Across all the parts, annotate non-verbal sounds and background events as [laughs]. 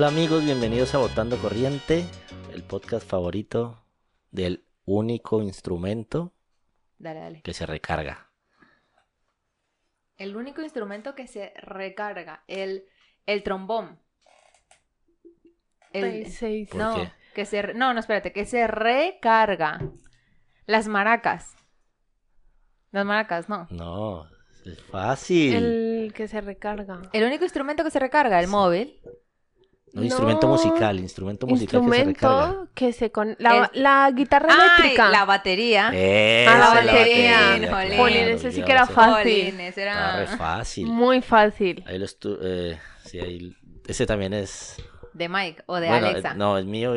Hola amigos, bienvenidos a Votando Corriente, el podcast favorito del único instrumento Dale, dale. que se recarga. El único instrumento que se recarga, el, el trombón. El, Seis. ¿Por no, qué? que se, re- no, no, espérate, que se recarga. Las maracas. Las maracas, no. No, es fácil. El que se recarga. El único instrumento que se recarga, el móvil. No, instrumento No. musical, instrumento musical que se recarga. Instrumento que se con la, guitarra Ay, eléctrica. la batería. Esa Ah, la batería. Jolín, Jolín, claro, ese sí que era fácil. Jolín, ese re fácil. Muy fácil. Ahí lo estu- eh, sí, ahí, ese también es. de Mike o de bueno, Alexa. no, es mío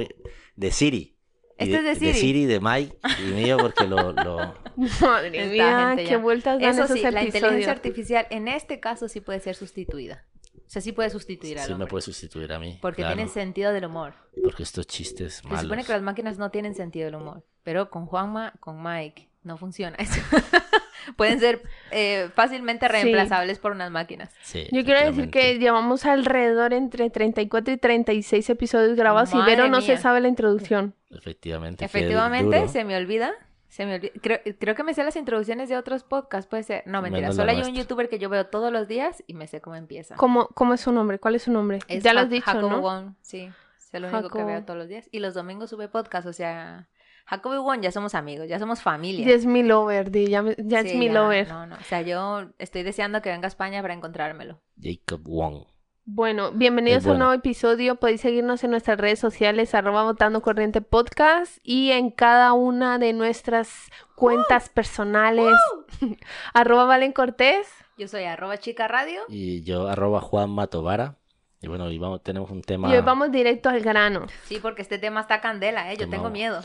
de Siri. Este es de Siri. De Siri, de Mike y mío porque lo, lo- [laughs] Madre mía, qué vueltas dan Eso esos sí, la episodios. inteligencia artificial en este caso sí puede ser sustituida. O sea, sí puede sustituir al sí me puede sustituir a mí. Porque claro, tiene sentido del humor. Porque estos chistes Se malos. supone que las máquinas no tienen sentido del humor. Pero con Juanma, con Mike, no funciona eso. [laughs] Pueden ser eh, fácilmente Sí. reemplazables por unas máquinas. Sí, Yo quiero decir que llevamos alrededor entre 34 y 36 episodios grabados y Madre Vero no se sabe la introducción. Efectivamente. Efectivamente, se me olvida. Se me olvida. Creo, creo que me sé las introducciones de otros podcasts, puede ser. No, mentira. Menos Solo hay un youtuber que yo veo todos los días y me sé cómo empieza. ¿Cómo, ¿Cómo es su nombre? ¿Cuál es su nombre? Es ya lo has dicho, Jacobo ¿no? Wong, sí. Es el único que veo todos los días. Y los domingos sube podcast, o sea... Jacobo y Wong ya somos amigos, ya somos familia. Ya es mi lover, di, ya, ya es Sí, mi lover. No, no. O sea, yo estoy deseando que venga a España para encontrármelo. Jacob Wong. Bueno, bienvenidos a un nuevo episodio. Podéis seguirnos en nuestras redes sociales, arroba votando corriente podcast y en cada una de nuestras cuentas personales, [laughs] arroba Valen Cortés. Yo soy arroba chica radio. Y yo, arroba Juan Matovara. Y bueno, hoy vamos, tenemos un tema. Y hoy vamos directo al grano. Sí, porque este tema está candela, ¿eh? Yo tengo miedo.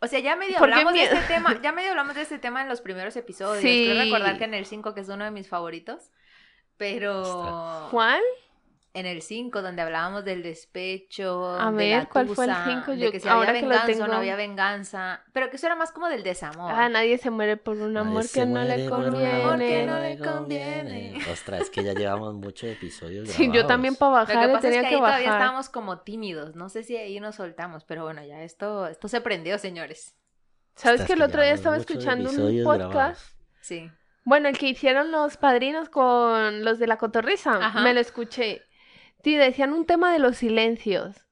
O sea, ya medio ¿Por qué hablamos de este tema, [laughs] ya medio hablamos de este tema en los primeros episodios. Sí. Quiero recordar que en el 5, que es uno de mis favoritos, pero ¿Cuál? en el 5, donde hablábamos del despecho, A de ver, la ¿cuál fue el tusa, cinco? de Yo- que si ahora había que lo venganza o tengo- no había venganza, pero que eso era más como del desamor. Ah, nadie se muere por un amor que no le amor conviene. que no le conviene. Ostras, es que ya llevamos muchos episodios. [laughs] Sí, yo grabados. también para Lo bajar que le pasa es tenía que que, ahí todavía bajar. estábamos como tímidos. No sé si ahí nos soltamos, pero bueno, ya esto, esto se prendió, señores. ¿Sabes Ostras, que el que otro día estaba escuchando un podcast? grabados. Sí. Bueno, el que hicieron los padrinos con los de la cotorriza, Ajá. me lo escuché. Sí, decían un tema de los silencios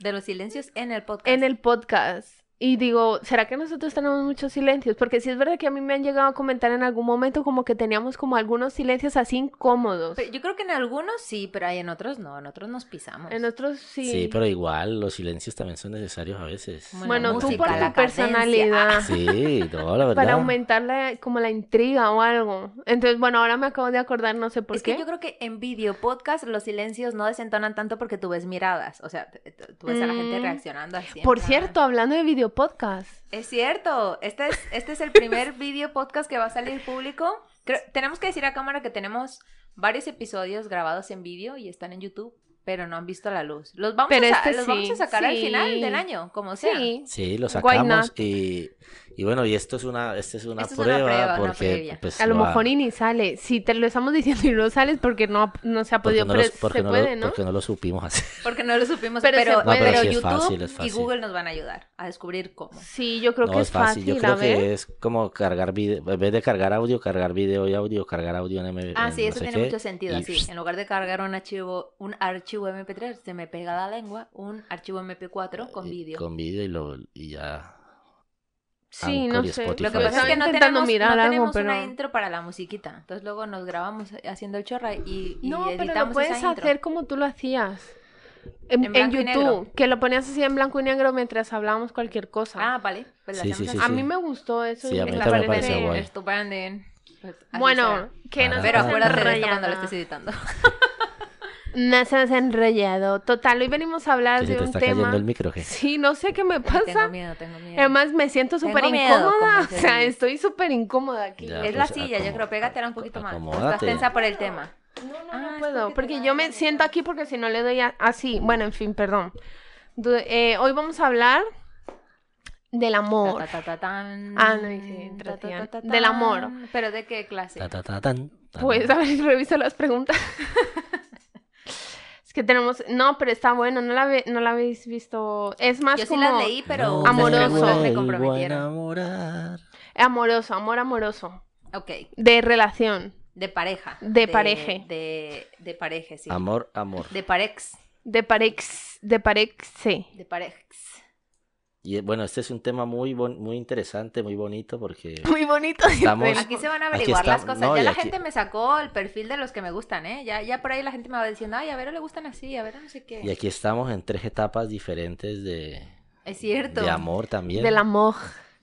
De los silencios en el podcast. en el podcast. Y digo, ¿será que nosotros tenemos muchos silencios? Porque sí es verdad que a mí me han llegado a comentar en algún momento como que teníamos como algunos silencios así incómodos. Pero Yo creo que en algunos sí, pero hay en otros no. En otros nos pisamos. En otros sí. Sí. pero igual los silencios también son necesarios a veces. Bueno, Bueno, tú música, por la tu personalidad. Sí, no, la verdad. Para aumentar la- como la intriga o algo. Entonces, bueno, ahora me acabo de acordar, no sé por es qué. que yo creo que en video podcast los silencios no desentonan tanto porque tú ves miradas. O sea, tú ves a la gente Mm. reaccionando así. Por cierto, hablando de video podcast. Es cierto. Este es, este es el primer [laughs] video podcast que va a salir público. Creo- tenemos que decir a cámara que tenemos varios episodios grabados en vídeo y están en YouTube, pero no han visto la luz. Los vamos, Pero a, este los sí, vamos a sacar al sí. final del año, como sea. Sí. Sí, lo sacamos y, y bueno, y esto es una, es una Esto es una prueba prueba, una porque pues, A lo va- mejor y ni sale. Si te lo estamos diciendo y no sales porque no, no se ha porque podido, no, pero los- porque se no, puede, lo, ¿no? porque no lo supimos hacer. [laughs] Porque no lo supimos, Pero pero, se pero, puede. No, pero sí es YouTube fácil, es y. Google nos van a ayudar a descubrir cómo. Sí, yo creo no que es es fácil, yo creo que es como cargar video, en vez de cargar audio, cargar video y audio, cargar audio en M. Ah, sí, eso tiene mucho sentido, y así. En lugar de cargar un archivo, un archivo MP3, se me pega la lengua, un archivo MP4 con y- vídeo. Con vídeo y, lo, y ya. Sí, Anchor no sé. Spotify. Lo que pasa es que no tenemos, mirar no algo, tenemos pero... una intro para la musiquita. Entonces luego nos grabamos haciendo el chorra y, y No, pero editamos lo puedes esa intro. hacer como tú lo hacías. En, En en YouTube, que lo ponías así en blanco y negro mientras hablábamos cualquier cosa. Ah, vale. Pues Sí, sí, así. a mí me gustó eso. Sí, a mí me me parece- guay. Estupendo. Pues Bueno, será. que Ah, nos Pero acuérdate de esto cuando lo estés editando. [laughs] No se has enrollado. Total, hoy venimos a hablar de te un está tema. cayendo el micro, ¿qué? Sí, no sé qué me Ay, pasa. Tengo miedo, tengo miedo. Además, me siento súper incómoda. O sea, estoy súper incómoda aquí. Ya, es la pues, silla, yo creo, pégatela un poquito más. Estás tensa por el tema. No, no, Ah, no puedo, porque yo me siento aquí porque si no le doy a- así. Bueno, en fin, perdón. Du- eh, hoy vamos a hablar del amor. Ta, ta, ta, tan. Ah, no, dije, Ta, ta, Tracian. ta, ta, Del amor. ¿Pero de qué clase? Ta, ta, ta, tan, tan. Pues a ver, [laughs] reviso las preguntas. [laughs] que tenemos... No, pero está bueno, no la, ve- no la habéis visto. Es más Yo sí como las leí, pero No Amoroso. me comprometieron. enamorar. amoroso, amor amoroso. Ok, De relación, de pareja. De pareje. De, de pareje, sí. Amor, amor. De parex. de parex, de parexe. De parex. Y bueno, este es un tema muy, bon- muy interesante, muy bonito, porque [laughs] Muy bonito. Estamos-. Aquí se van a averiguar está- las cosas. no, ya la aquí- gente me sacó el perfil de los que me gustan, ¿eh? Ya, ya por ahí la gente me va diciendo, ay, a ver, le gustan así, a ver, no sé qué. y aquí estamos en tres etapas diferentes de, Es cierto. de amor también. Del amor.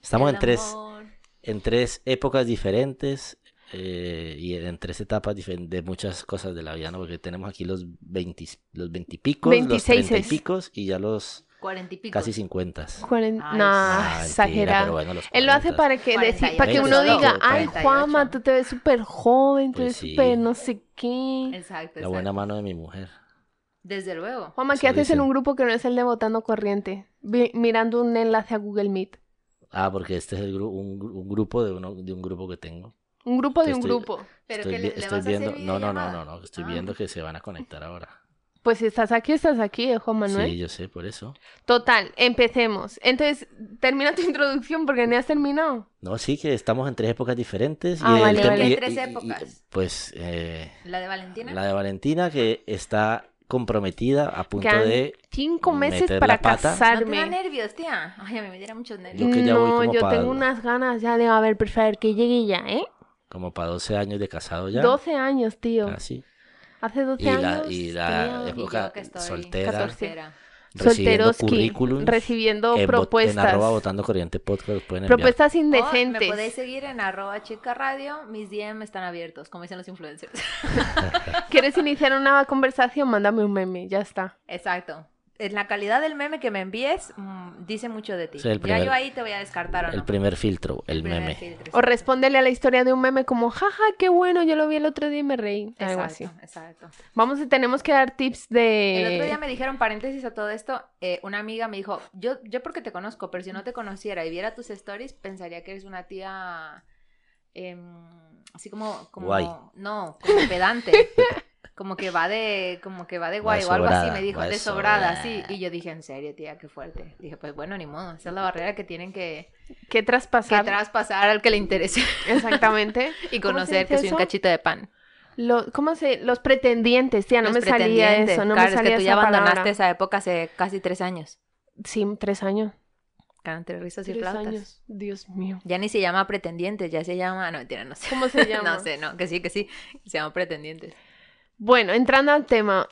Estamos El en tres, amor. en tres épocas diferentes eh, y en tres etapas diferentes de muchas cosas de la vida, ¿no? Porque tenemos aquí los 20, los 20 y picos, los 26 30 y picos y ya los Cuarenta y pico. casi 50. Cuaren- Ay, no, Ah, exagerado. pero bueno, los Él lo hace 40. para que, Cuarenta decir, y para que uno diga, Cuarenta ay, ocho. Juanma, tú te ves súper joven, tú Pues eres sí. súper no sé qué. Exacto, La exacto. buena mano de mi mujer. Desde luego. Juanma, ¿qué Eso haces en un grupo que no es el de Votando Corriente? Vi- mirando un enlace a Google Meet. Ah, porque este es el gru- un, gru- un grupo de, uno, de un grupo que tengo. Un grupo de un estoy- grupo. Pero estoy que le, le estoy vas viendo, a hacer no, no, no, no, no, estoy Ah. viendo que se van a conectar ahora. Pues si estás aquí, estás aquí, ¿eh, Juan Manuel? Sí, yo sé, por eso. Total, empecemos. Entonces, termina tu [laughs] introducción porque ni has terminado. No, sí que estamos en tres épocas diferentes. Ah, el vale, tem- vale. ¿Qué tres épocas? pues eh, ¿La de Valentina? la de Valentina que está comprometida a punto Quedan de... Cinco meses meter para la pata. ¿No te da casarme. nervios, tía? Ay, a mí me diera muchos nervios. Yo que ya voy no, como yo tengo unas ganas ya de, a ver, por favor, que llegue ya, ¿eh? como para 12 años de casado ya. 12 años, tío. Así. Hace 12 Y la, años. y la Y época que estoy soltera, 14. soltera. recibiendo Solteroski, currículums recibiendo en, propuestas. en arroba votando corriente podcast pueden enviar. propuestas O me indecentes. podéis seguir en arroba chica radio. Mis DM están abiertos, como dicen los influencers. [laughs] ¿Quieres iniciar una conversación? Mándame un meme, ya está. Exacto. En la calidad del meme que me envíes, mm, dice mucho de ti. Ya yo ahí te voy a descartar o no. El primer filtro, el, primer meme. filtro, O exacto. respóndele a la historia de un meme como, jaja, qué bueno, yo lo vi el otro día y me reí. Algo así. Exacto, exacto. Vamos, tenemos que dar tips de... El otro día me dijeron, paréntesis a todo esto, eh, una amiga me dijo, yo, yo porque te conozco, pero si no te conociera y viera tus stories, pensaría que eres una tía em, así como, como Guay. no, como pedante. [laughs] Como que va de, como que va de Va guay o algo así, me dijo, de sobrada, sobrada. sí. Y yo dije, en serio, tía, qué fuerte. Dije, pues bueno, ni modo, esa es la barrera que tienen que, que que traspasar. traspasar al que le interese Exactamente. [laughs] y ¿Cómo se conocer que soy un cachito de pan. Lo- ¿Cómo se...? Los pretendientes, tía, no Los me salía eso, no claro, me es salía que tú ya abandonaste palabra. esa época hace casi tres años. Sí, tres años. Entre risas y Tres flautas. años. Dios mío. Ya ni se llama pretendientes, ya se llama. No, mentira, no sé. ¿Cómo se [laughs] llama? no sé, no, que sí, que sí. Se llama pretendientes. Bueno, entrando al tema,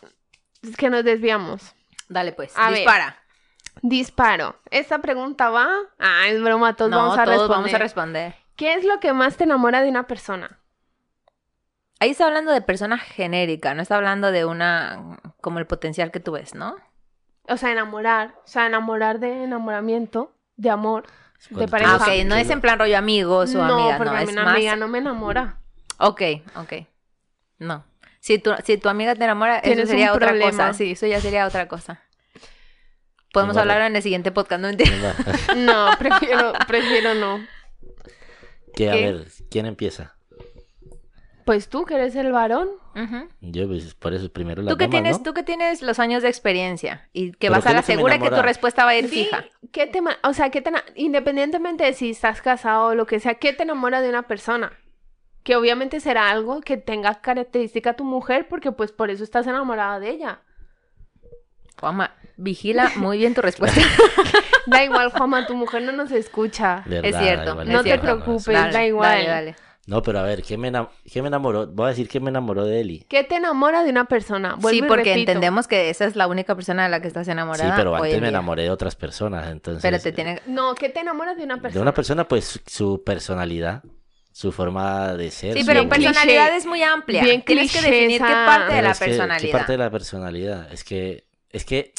es que nos desviamos. Dale, pues. A ver. dispara. Disparo. Esta pregunta va... Ah, es broma, todos no, vamos a todos responder. vamos a responder. ¿Qué es lo que más te enamora de una persona? Ahí está hablando de persona genérica, no está hablando de una. como el potencial que tú ves, ¿no? O sea, enamorar. O sea, enamorar de enamoramiento, de amor. De pareja. Ah, ok, no es en plan rollo amigos o no, amigas, porque no, a es mí una más. amiga no me enamora. Ok, ok. No. Si tu, si tu amiga te enamora, eso sería otra problema. cosa. Sí, eso ya sería otra cosa. Podemos hablar en el siguiente podcast, no entiendo. [laughs] No, prefiero, prefiero no. que a ¿Qué? ver, ¿quién empieza? Pues tú, que eres el varón. Yo, pues, por eso primero la Tú que tienes, ¿no? tú que tienes los años de experiencia y que vas ¿qué a la segura que tu respuesta va a ir Sí, fija. ¿qué te, o sea, ¿qué te, independientemente de si estás casado o lo que sea, ¿qué te enamora de una persona? Que obviamente será algo que tenga característica tu mujer porque pues por eso estás enamorada de ella. Juanma, vigila muy bien tu respuesta. [laughs] Da igual, Juanma, tu mujer no nos escucha. Verdad, es cierto, igual, es no te cierto. preocupes, Dale, da igual. Dale, dale. No, pero a ver, ¿qué me, qué me enamoró? Voy a decir que me enamoró de Eli. ¿Qué te enamora de una persona? Vuelvo Sí, porque entendemos que esa es la única persona de la que estás enamorada. Sí, pero antes me día. enamoré de otras personas, entonces... Pero te tiene... No, ¿qué te enamora de una persona? De una persona, pues, su personalidad. Su forma de ser. Sí, pero personalidad cliché. es muy amplia. Bien Tienes que definir qué parte de la es que, ¿qué personalidad. parte de la personalidad? Es que, es que,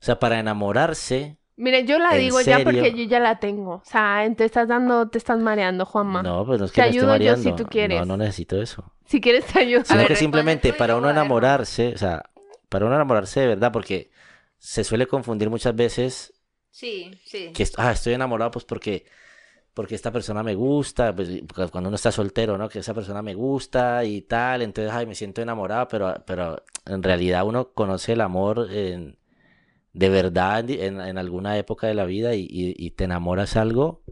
o sea, para enamorarse, Mire, yo la ¿En digo ya porque yo ya la tengo. O sea, te estás dando, te estás mareando, Juanma. no, pues no es Te que me esté ayudo yo si mareando. tú quieres. No, no necesito eso. Si quieres te ayudo. Sino ver, que simplemente para luego uno enamorarse, o sea, para uno enamorarse de verdad, porque se suele confundir muchas veces Sí, sí. que ah, estoy enamorado pues porque porque esta persona me gusta, pues, porque cuando uno está soltero, ¿no? Que esa persona me gusta y tal, entonces ay, me siento enamorado, pero pero en realidad uno conoce el amor en- de verdad en, en- alguna época de la vida y te enamoras algo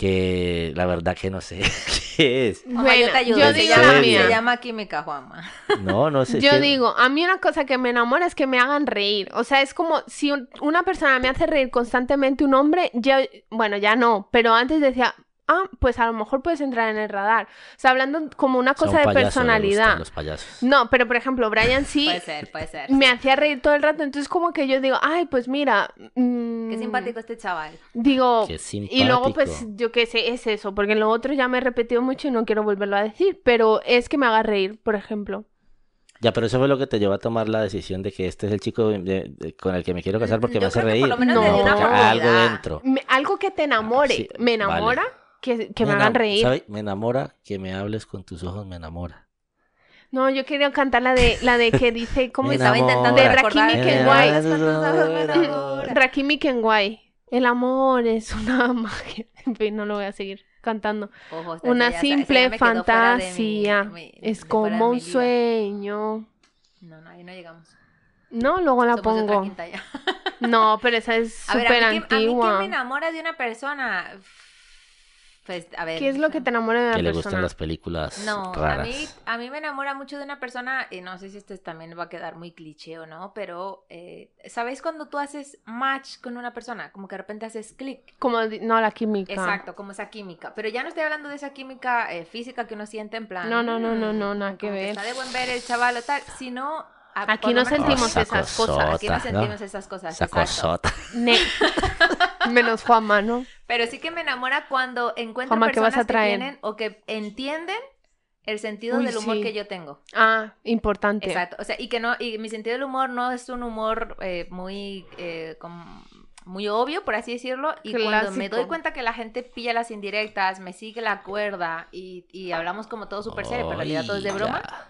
que la verdad que no sé [laughs] qué es. Bueno, yo te ayudo. yo digo. [laughs] No, no sé. Yo digo, a mí una cosa que me enamora es que me hagan reír. O sea, es como si un- una persona me hace reír constantemente un hombre, ya, bueno, ya no, pero antes decía, ah, pues a lo mejor puedes entrar en el radar. O sea, hablando como una o sea, un cosa de payaso, personalidad. gustan los payasos. No, pero por ejemplo, Brian sí Puede ser, puede ser. me sí. hacía reír todo el rato, entonces como que yo digo, ay, pues mira, mm, Qué simpático este chaval. Digo, Qué y luego pues yo qué sé, es eso, porque lo otro ya me he repetido mucho y no quiero volverlo a decir, pero es que me haga reír, por ejemplo. Ya, pero eso fue lo que te llevó a tomar la decisión de que este es el chico de- de- de- con el que me quiero casar porque Yo me hace por reír. lo menos oportunidad. algo dentro. Me- algo que te enamore, Sí, me enamora vale. Que, que me, Me hagan reír. Me enamora que me hables con tus ojos, me enamora. No, yo quería cantar la de la de que [laughs] dice cómo Estaba intentando De. Rakimi Kenway. [laughs] Rakimi Kenway. El amor es una [laughs] magia. En fin, no lo voy a seguir cantando. Ojo, Una ya- simple mi- fantasía. mi- Es como un sueño. No, no, ahí no llegamos. No, luego la Somos de otra pongo. No, pero esa es súper a mí, que, a mí que antigua. me enamora de una persona. Pues, a ver. ¿Qué es lo que te enamora de una Que le persona? gustan las películas No, a raras. mí, a mí me enamora mucho de una persona, y no sé si esto también va a quedar muy cliché o no, pero eh, ¿sabéis cuando tú haces match con una persona? Como que de repente haces clic. Como, no, la química. Exacto, como esa química. Pero ya no estoy hablando de esa química eh, física que uno siente en plan. No, no, no, no, "Mm, no, nada que ver. Está de buen ver el chaval o tal, sino. Aquí no sentimos Oh, esas esa cosas. Aquí no sentimos ¿no? esas cosas. Esa exacto. cosota. Ne- [laughs] Menos Juanma, ¿no? Pero sí que me enamora cuando encuentro Juanma, ¿qué personas vas a traer? que tienen o que entienden el sentido Uy, del humor sí. que yo tengo. Ah, importante. Exacto. O sea, y que no, y mi sentido del humor no es un humor eh, muy, eh, como- muy obvio, por así decirlo. Y cuando me doy cuenta que la gente pilla las indirectas, me sigue la cuerda y, y hablamos como todo súper serio, pero en realidad todo es de broma. ya.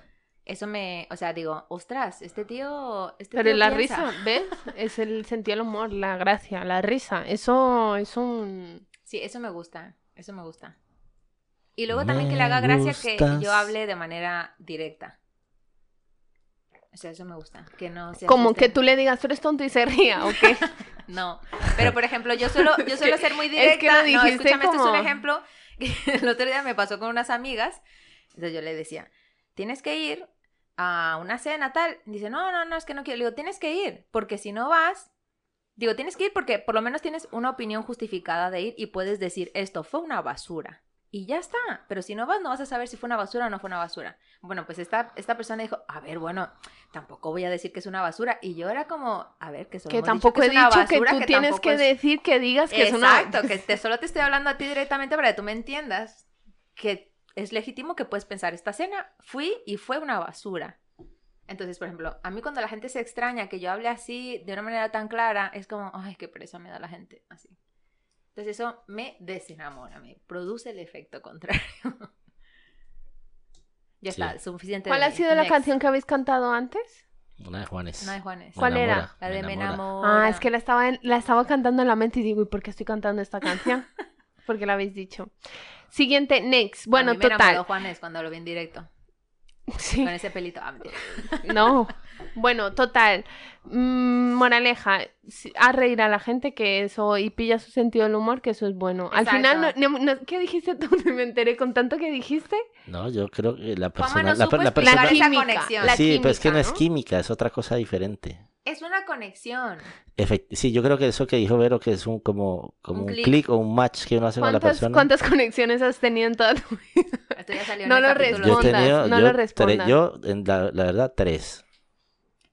Eso me, o sea, digo, ostras, este tío, este Pero tío la piensa". risa, ¿ves? [laughs] Es el sentido del humor, la gracia, la risa. Eso es un... Sí, eso me gusta, eso me gusta. Y luego también que Me le haga gracia que gustas. yo hable de manera directa. O sea, eso me gusta, que no se Como que tú le digas, tú eres tonto y se ría, ¿o qué? [laughs] No, pero por ejemplo, yo suelo, yo [laughs] suelo ser muy es directa. que lo no, dijiste escúchame, este es como- un ejemplo que el otro día me pasó con unas amigas. Entonces yo le decía, tienes que ir a una cena tal. Dice, no, no, no, es que no quiero. Le digo, tienes que ir, porque si no vas, digo, tienes que ir porque por lo menos tienes una opinión justificada de ir y puedes decir, esto fue una basura. Y ya está. Pero si no vas, no vas a saber si fue una basura o no fue una basura. Bueno, pues esta, esta persona dijo, a ver, bueno, tampoco voy a decir que es una basura. Y yo era como, a ver, que solo Que hemos dicho tampoco que he es una dicho que basura, tú tienes tampoco que es- decir que digas que es una... Exacto, que te, [laughs] solo te estoy hablando a ti directamente para que tú me entiendas que es legítimo que puedes pensar, esta cena fui y fue una basura. Entonces, por ejemplo, a mí cuando la gente se extraña que yo hable así de una manera tan clara, es como, ay, qué presa me da la gente así. Entonces eso me desenamora, me produce el efecto contrario. [laughs] ya Sí. está, suficiente. ¿Cuál de ha sido la Next. canción que habéis cantado antes? Una de Juanes. No de Juanes. ¿Cuál era? La de me enamora. Ah, es que la estaba, en- la estaba cantando en la mente y digo, ¿y por qué estoy cantando esta canción? [laughs] Porque la habéis dicho. Siguiente, next. Bueno, a mí me total. Juanes cuando lo vi en directo. Sí. Con ese pelito. Ah. [laughs] No. Bueno, total. Mm, moraleja, haz reír a la gente que eso y pilla su sentido del humor, que eso es bueno. Al Exacto. final, no, no- no- ¿qué dijiste tú? [laughs] Me enteré con tanto que dijiste. No, yo creo que la persona. no la, la persona esa química, conexión. la sí, pero es que no es química, es otra cosa diferente. Es una conexión. Efect- sí, yo creo que eso que dijo Vero, que es un como, como Un un clic. clic o un match que uno hace con la ¿Cuántas, persona. cuántas conexiones has tenido en toda tu vida? Esto ya salió en No el lo respondas, tenido, no yo, lo respondas. yo, en la, la verdad, tres.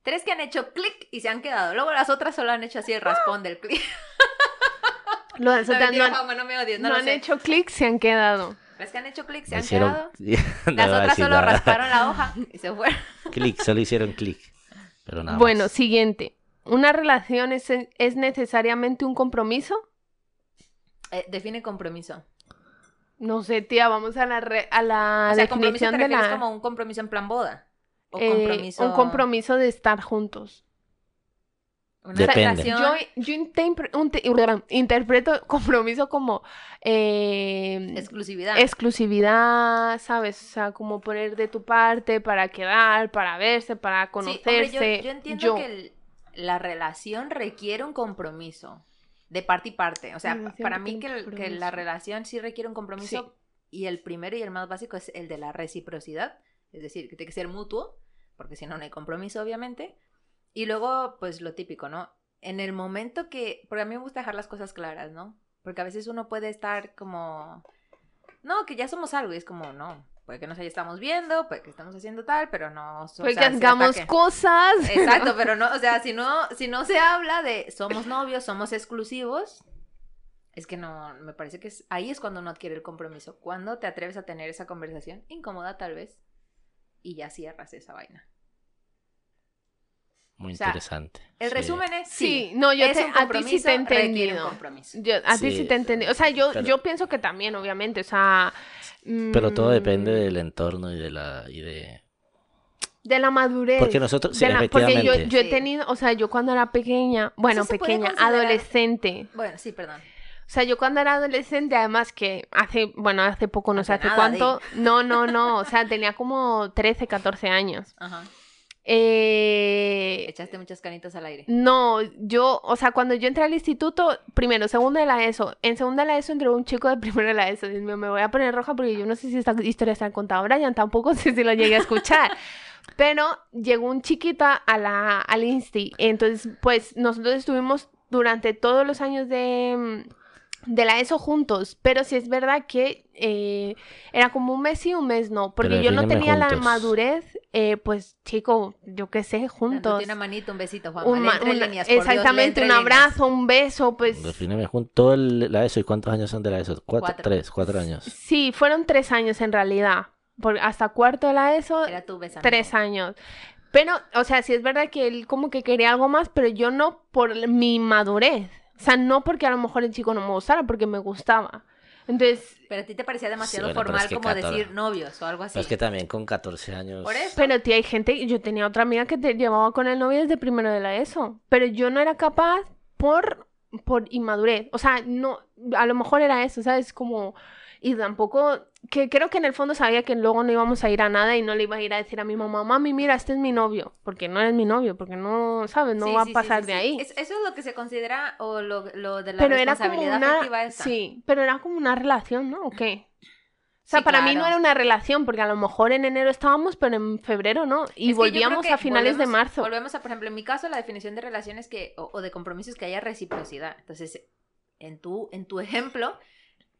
Tres que han hecho clic y se han quedado. Luego las otras solo han hecho así el raspón del clic. [laughs] Lo- No, no, mentira, no- Juanma, no me odies, no, no lo han sé. hecho clic, se han quedado. Las que han hecho clic se han hicieron... quedado. [laughs] No Las otras solo nada. rasparon la hoja y se fueron. [laughs] Clic, solo hicieron clic. Pero nada Bueno, más. siguiente. ¿Una relación es, es necesariamente un compromiso? Eh, define compromiso. No sé, tía, vamos a la, re- a la o sea, compromiso definición te de la... como un compromiso en plan boda. O eh, compromiso. un compromiso de estar juntos. Una Depende. relación. Yo, yo intempre- un te- interpreto [laughs] compromiso como eh, Exclusividad. exclusividad, ¿sabes? O sea, como poner de tu parte para quedar, para verse, para Sí, conocerse. hombre, yo, yo entiendo Yo. que el- la relación requiere un compromiso de parte y parte. O sea, Relación para mí que, el- que compromiso. la relación sí requiere un compromiso Sí. y el primero y el más básico es el de la reciprocidad. Es decir, que tiene que ser mutuo, porque si no, no hay compromiso, obviamente. Y luego, pues lo típico, ¿no? En el momento que, porque a mí me gusta dejar las cosas claras, ¿no? Porque a veces uno puede estar como, no, que ya somos algo y es como, no, puede que nos estamos viendo, puede que estamos haciendo tal, pero no... o Pues sea, que hagamos cosas. [laughs] Exacto, pero no, o sea, si no, si no se habla de somos novios, somos exclusivos, es que no, me parece que es, ahí es cuando uno adquiere el compromiso, cuando te atreves a tener esa conversación, incómoda tal vez, y ya cierras esa vaina. Muy o sea, interesante. El sí. resumen es, Sí, sí, no, yo te- a ti sí te he entendido. Yo, a ti sí Sí, te entendí. O sea, yo, pero- yo pienso que también, obviamente. O sea. Pero todo depende del entorno y de la... Y de... De la madurez. Porque nosotros, sí, de la- porque yo, efectivamente. yo he Sí. tenido, o sea, yo cuando era pequeña, bueno, pequeña, considerar- adolescente. Bueno, sí, perdón. O sea, yo cuando era adolescente, además que hace, bueno, hace poco, no sé Hace nada, cuánto. No, no, no. O sea, tenía como 13, 14 años. Ajá. Eh, Echaste muchas canitas al aire. No, yo, o sea, cuando yo entré al instituto, primero, segundo de la ESO, en segunda de la ESO entró un chico de primero de la ESO, Dios mío, me voy a poner roja porque yo no sé si esta historia se ha contado a Brian, tampoco [laughs] sé si lo llegué a escuchar, [laughs] pero llegó un chiquita a la, al Insti, entonces, pues, nosotros estuvimos durante todos los años de, de la ESO juntos, pero sí es verdad que eh, era como un mes y un mes no, porque Pero yo no tenía la juntos. madurez, eh, pues, chico, yo qué sé, juntos una manito, un besito, Juan. un ma- entre una- líneas, Dios, exactamente, entre un líneas. abrazo, un beso, pues Defíneme junto todo el- la ESO. ¿Y cuántos años son de la ESO? ¿Cuatro? Cuatro. Tres, cuatro años. sí, fueron tres años en realidad, porque hasta cuarto de la ESO, Era tu tres años. Pero, o sea, sí es verdad que él como que quería algo más, pero yo no por mi madurez. O sea, no porque a lo mejor el chico no me gustara, porque me gustaba. Entonces, Pero a ti te parecía demasiado Sí, bueno, formal es que como catorce- decir novios o algo así. Pero es que también con 14 años. Por eso. pero tía, hay gente, yo tenía otra amiga que te llevaba con el novio desde primero de la ESO, pero yo no era capaz por, por inmadurez. O sea, no, a lo mejor era eso, ¿sabes? Como, y tampoco, que creo que en el fondo sabía que luego no íbamos a ir a nada y no le iba a ir a decir a mi mamá, mami, mira, este es mi novio, porque no eres mi novio, porque no, ¿sabes? No Sí, va sí, a pasar sí, de ahí. Es- eso es lo que se considera o lo, lo de la pero era como responsabilidad una, sí, pero era como una relación, ¿no? ¿O qué? O sea, para mí no era una relación, porque a lo mejor en enero estábamos, pero en febrero no. Y Es que volvíamos a finales de marzo. Volvemos a, por ejemplo, en mi caso, la definición de relaciones que, o, o de compromisos que haya reciprocidad. Entonces, en tu, en tu [laughs] ejemplo,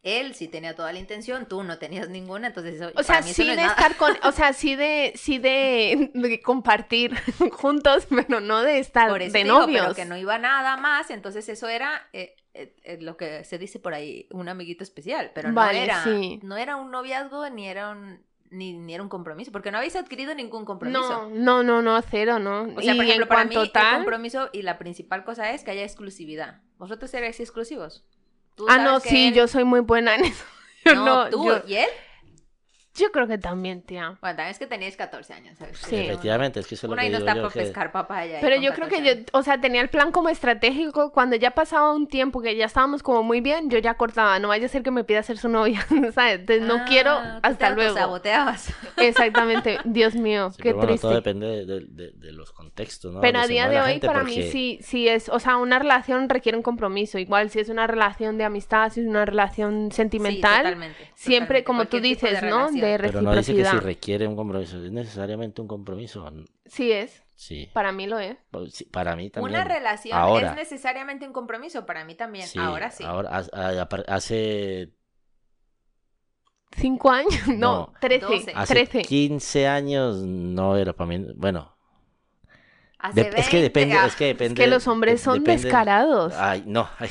él sí tenía toda la intención, tú no tenías ninguna, entonces eso, O sea, para mí eso no es de nada. estar con, o sea, [laughs] sí de, sí de, de compartir [laughs] juntos, pero no de estar Por eso de digo, novios. pero que no iba nada más, entonces eso era eh, eh, eh, lo que se dice por ahí, un amiguito especial, pero Vale, no era, sí. no era un noviazgo ni era un ni, ni era un compromiso, porque no habéis adquirido ningún compromiso. No, no, no, no, cero, no. O sea, por ejemplo, para mí cuanto el tal, compromiso y la principal cosa es que haya exclusividad. ¿Vosotros erais exclusivos? ¿Tú ah, no, sí, él- yo soy muy buena en eso. [laughs] No, no, tú yo, y él. Yo creo que también, tía. Bueno, también es que teníais 14 años, ¿sabes? Sí. Efectivamente, es que eso es lo Uno que ahí no digo está yo, por que- pescar papaya. ahí Pero con yo creo que 14 yo, años. o sea, tenía el plan como estratégico. Cuando ya pasaba un tiempo que ya estábamos como muy bien, yo ya cortaba. No vaya a ser que me pida ser su novia, [laughs] ¿sabes? Entonces no Ah, quiero tú te hasta luego. autosaboteabas. [laughs] Exactamente. Dios mío, Sí, qué pero bueno, triste. todo depende de, de- de- de los contextos, ¿no? Pero Donde a se día mueve de la hoy, gente, para mí, porque- sí, sí es, o sea, una relación requiere un compromiso. Igual si es una relación de amistad, si es una relación sentimental, Sí, totalmente, siempre, totalmente, como tú cualquier tipo dices, de ¿no? relación. De Pero no dice que si requiere un compromiso. ¿Es necesariamente un compromiso? Sí es, Sí. para mí lo es. Pues sí, Para mí también. Una relación Ahora. es necesariamente un compromiso, para mí también. Sí, ahora sí. Ahora, hace, ¿Cinco años? [laughs] No, No. trece. Doce. hace Trece. 15 años no era para mí. Bueno, Hace de- es que 20, depende. ah, Es que Es depende. que los hombres son depende- descarados. Ay, no. ay.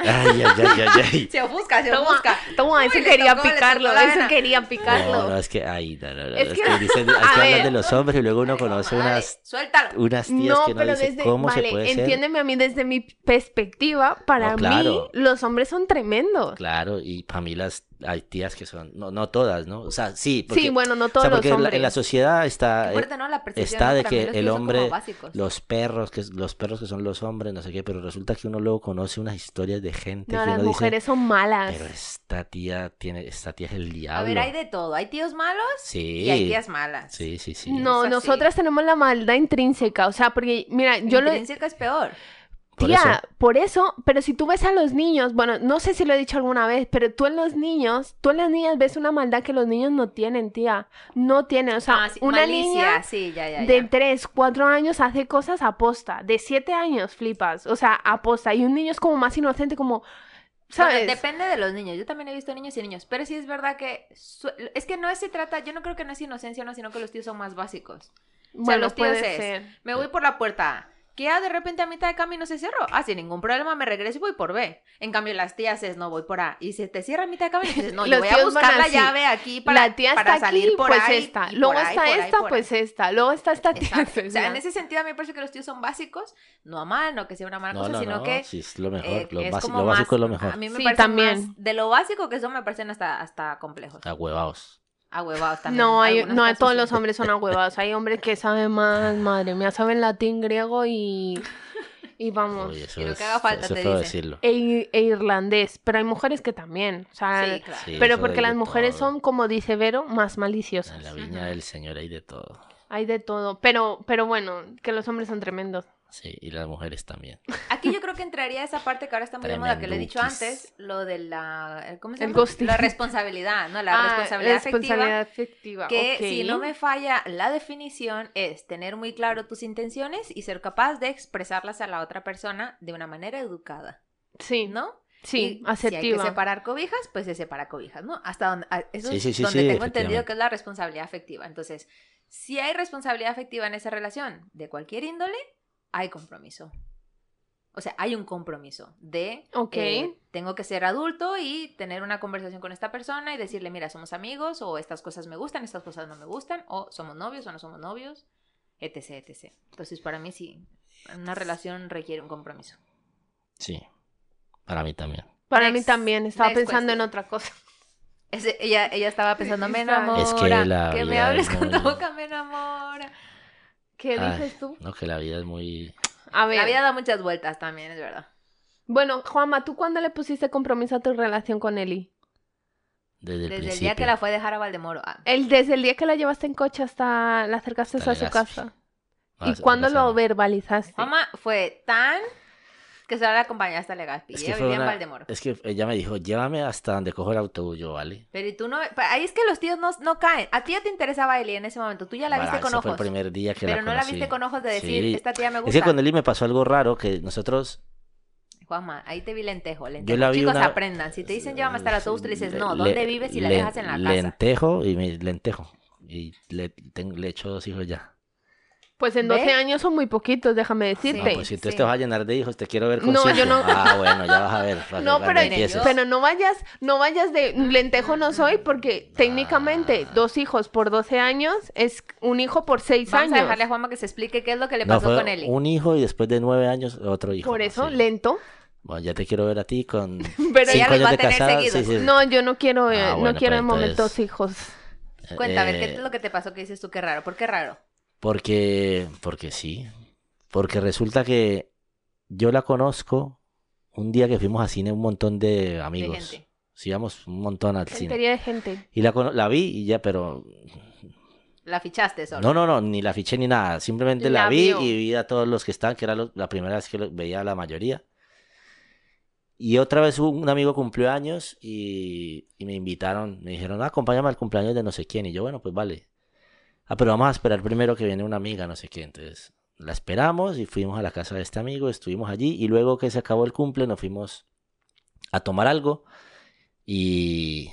Ay, ay, ay, ay, ay. [laughs] Se ofusca, se Toma, ofusca. toma, ese quería picarlo, ese quería picarlo. No, no, es que, ay, no, no, no, Es es que- que, dicen, [laughs] a hablan de los hombres y luego uno conoce unas, suéltalo. unas tías No, que no pero dice desde, cómo vale, se puede ser. entiéndeme a mí desde mi perspectiva, para No, claro. mí los hombres son tremendos. Claro, y para mí las hay tías que son, no, no todas, ¿no? O sea, sí, porque, sí, bueno, no o todos sea, porque los en la, hombres. en la sociedad está, eh, fuerte, ¿no? La percepción, está de que los el hombre, básicos. los perros, que los perros que son los hombres, no sé qué, pero resulta que uno luego conoce unas historias de gente No, que las uno dice, mujeres son malas. pero esta tía tiene, esta tía es el A diablo. ver, hay de todo. Hay tíos malos Sí, y hay tías malas. sí, sí, sí. No, nosotras tenemos la maldad intrínseca, o sea, porque mira, yo lo Intrínseca es peor. Por Tía, eso. por eso, pero si tú ves a los niños, bueno, no sé si lo he dicho alguna vez, pero tú en los niños, tú en las niñas ves una maldad que los niños no tienen, tía. No tienen, o sea, Ah, sí, una malicia, niña sí, ya, ya, de ya. 3, 4 años hace cosas aposta, de 7 años flipas, o sea, aposta, y un niño es como más inocente, como, Bueno, ¿sabes? depende de los niños. Yo también he visto niños y niños. Pero sí es verdad que. su- Es que no se trata. Yo no creo que no es inocencia, no, sino que los tíos son más básicos. bueno, los tíos puede es- ser. Me voy por la puerta. Que ya de repente a mitad de camino se cerró. Ah, sin ningún problema me regreso y voy por B. En cambio, las tías es no voy por A. Y se te cierra a mitad de camino y dices, no, [laughs] yo voy a buscar la llave aquí para, la tía para está salir aquí, por pues ahí. esta. y Luego por está ahí, esta, ahí. pues esta. Luego está esta tía. Pues O sea, ya. en ese sentido a mí me parece que los tíos son básicos, no a mal, no que sea una mala No, cosa, no, sino no, que sí, es lo mejor, eh, lo, es básico, como lo básico más- es lo mejor. A mí me Sí, parece también. más- de lo básico que son me parecen hasta, hasta complejos. Ahuevados. Ahuevados también. No, hay, no todos sí. los hombres son ahuevados. Hay hombres que saben más, madre mía, saben latín, griego y. Y vamos. Uy, eso Y lo es, que haga falta, eso te dicen. decirlo. E, e irlandés. Pero hay mujeres que también. O sea, Sí, claro. Sí, pero porque las mujeres todo. son, como dice Vero, más En maliciosas. la viña del Señor hay de todo. Hay de todo. Pero, pero bueno, que los hombres son tremendos. Sí, y las mujeres también. Aquí yo creo que entraría esa parte que ahora está muy de moda, que le he dicho antes, lo de la... ¿Cómo se El llama? ghosting. La responsabilidad, ¿no? La Ah, responsabilidad, responsabilidad afectiva. afectiva. Que ok. si no me falla la definición es tener muy claro tus intenciones y ser capaz de expresarlas a la otra persona de una manera educada, Sí, ¿no? sí, Y Si hay que separar cobijas, pues se separa cobijas, ¿no? Hasta donde, a- eso Sí, es sí, donde sí, tengo entendido que es la responsabilidad afectiva. Entonces, si hay responsabilidad afectiva en esa relación de cualquier índole, hay compromiso. O sea, hay un compromiso de Ok. eh, tengo que ser adulto y tener una conversación con esta persona y decirle, mira, somos amigos, o estas cosas me gustan, estas cosas no me gustan, o somos novios o no somos novios, etc, etc. Entonces, para mí sí, una relación requiere un compromiso. Sí, para mí también. Para mí también. Estaba pensando en otra cosa. Ella, ella estaba pensando, me [laughs] enamora. Es que la que me hables es con la boca, me enamora. ¿Qué Ay, dices tú? No, que la vida es muy... A ver. La vida da muchas vueltas también, es verdad. Bueno, Juanma, ¿tú cuándo le pusiste compromiso a tu relación con Eli? Desde el Desde el día que la fue a dejar a Valdemoro. Ah, El, desde el día que la llevaste en coche hasta la acercaste Hasta a su casa. Ah, ¿Y cuándo lo verbalizaste? Mamá fue tan que se la acompañé hasta Legazpi. Es y que ella vivía en una- Valdemoro. Es que ella me dijo, llévame hasta donde cojo el autobús, yo, ¿vale? Pero y tú no... Ahí es que los tíos no, no caen. A ti ya te interesaba Eli en ese momento. Tú ya la viste con ese fue el ojos. primer día que Pero la no la conocí. viste con ojos de decir, Sí. esta tía me gusta. Es que con Eli me pasó algo raro, que nosotros... Juanma, ahí te vi lentejo. lentejo. la vi Chicos, una- aprendan. Si te dicen llévame hasta el autobús, tú le dices, no, le- ¿dónde vives y la le- dejas en la casa? Lentejo y me, lentejo. Y le, ten- le echo dos hijos ya. Pues en ¿Ve? 12 años son muy poquitos, déjame No, decirte. pues si tú sí. te vas a llenar de hijos, te quiero ver con No, yo no- Ah, bueno, ya vas a ver. No, pero, pero no vayas, no vayas de lentejo no soy, porque técnicamente Ah. dos hijos por 12 años es un hijo por 6 Vamos a años. dejarle a Juanma que se explique qué es lo que le No, pasó fue con Eli. un hijo y después de nueve años otro hijo. Por eso, sí. lento. Bueno, ya te quiero ver a ti con [laughs] Pero ella cinco los va años a de tener casada. seguidos. sí, sí. No, yo no quiero, eh, Ah, no bueno, quiero pues en momentos entonces- hijos. Ver, Eh, ¿qué es lo que te pasó que dices tú? Qué raro. ¿Por qué raro? Porque, porque sí. Porque resulta que yo la conozco un día que fuimos a cine un montón de De amigos. gente. Sí, íbamos un montón al cine. De gente. Y la, vi y ya, pero La fichaste solo. no, no, no, ni la fiché ni nada. Simplemente la, La vi vio. y vi a todos los que están, que era lo- la primera vez que lo- veía a la mayoría. Y otra vez un, un amigo cumplió años y, y me invitaron, me dijeron, ah, acompáñame al cumpleaños de no sé quién. Y yo, bueno, pues vale. Ah, pero vamos a esperar primero que viene una amiga, no sé qué. Entonces la esperamos y fuimos a la casa de este amigo, estuvimos allí y luego que se acabó el cumple nos fuimos a tomar algo y,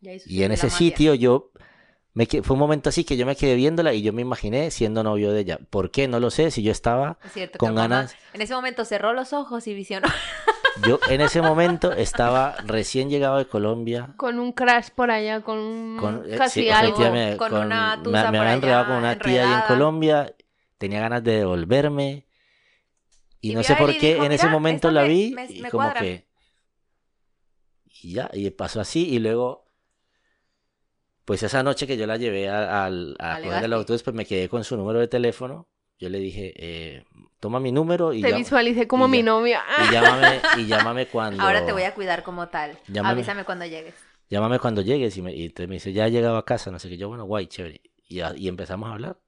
y en ese sitio yo me fue un momento así que yo me quedé viéndola y yo me imaginé siendo novio de ella. ¿Por qué? No lo sé, si yo estaba Es cierto, con ganas. En ese momento cerró los ojos y visionó. Yo [laughs] en ese momento estaba recién llegado de Colombia. Con un crash por allá, con un Con, eh, casi sí, algo. efectivamente, con con- una me, tusa me había enredado allá, con una tía ahí en. Colombia. Tenía ganas de devolverme. Y, Y no sé por qué dijo, en ese "Mira, momento la me- vi me- y me como cuadra". que... Y ya, y pasó así. Y luego, pues esa noche que yo la llevé a, al- a coger el autobús, pues me quedé con su número de teléfono. Yo le dije, eh, toma mi número y, Te llama- visualicé como mi novia. y [laughs] llámame, y llámame cuando... Ahora te voy a cuidar como tal. Llámame. Avísame cuando llegues. llámame cuando llegues y, me, y te- me dice, ya he llegado a casa, no sé qué, yo, bueno, guay, chévere. Y, a- y empezamos a hablar.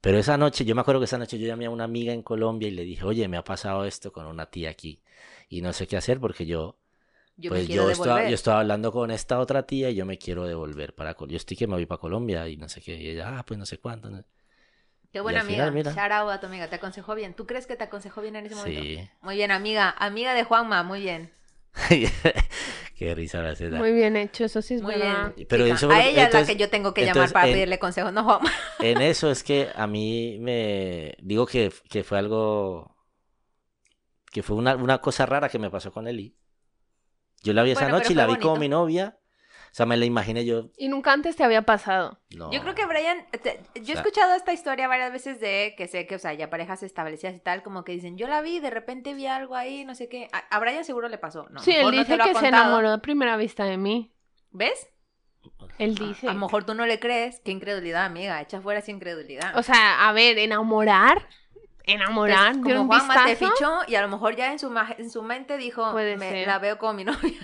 Pero esa noche, yo me acuerdo que esa noche yo llamé a una amiga en Colombia y le dije, oye, me ha pasado esto con una tía aquí y no sé qué hacer porque yo, Yo pues me quiero yo estaba, devolver. yo estaba hablando con esta otra tía y yo me quiero devolver para, Col- yo estoy que me voy para Colombia y no sé qué, y ella, ah, pues no sé cuánto. no- Qué buena amiga. final, mira. Shout out a tu amiga. Te aconsejó bien. ¿Tú crees que te aconsejó bien en ese momento? Sí. Muy bien, amiga. Amiga de Juanma. Muy bien. [laughs] qué risa hace dar. Muy bien hecho, eso sí es Muy verdad. bien. Pero chica. eso a ella es la que yo tengo que llamar para en- pedirle consejos, no Juanma. [laughs] En eso es que a mí me digo que, que fue algo que fue una, una cosa rara que me pasó con Eli. Yo la vi esa Bueno, noche y la vi como bonito. mi novia. O sea, me la imaginé yo. Y nunca antes te había pasado. No. Yo creo que Brian, te- yo he sea- escuchado esta historia varias veces de que sé que, o sea, ya parejas establecidas y tal, como que dicen, yo la vi, de repente vi algo ahí, no sé qué. A, a Brian seguro le pasó. No, sí, a él no dice que se enamoró de primera vista de mí. ¿Ves? Él A- dice. A lo mejor tú no le crees. Qué incredulidad, amiga. Echa fuera esa incredulidad. O sea, a ver, enamorar. Enamorar Entonces, de un como Juanma te vistazo. fichó y a lo mejor ya en su, ma- en su mente dijo, Puede "Me- ser. la veo como mi [laughs] novia.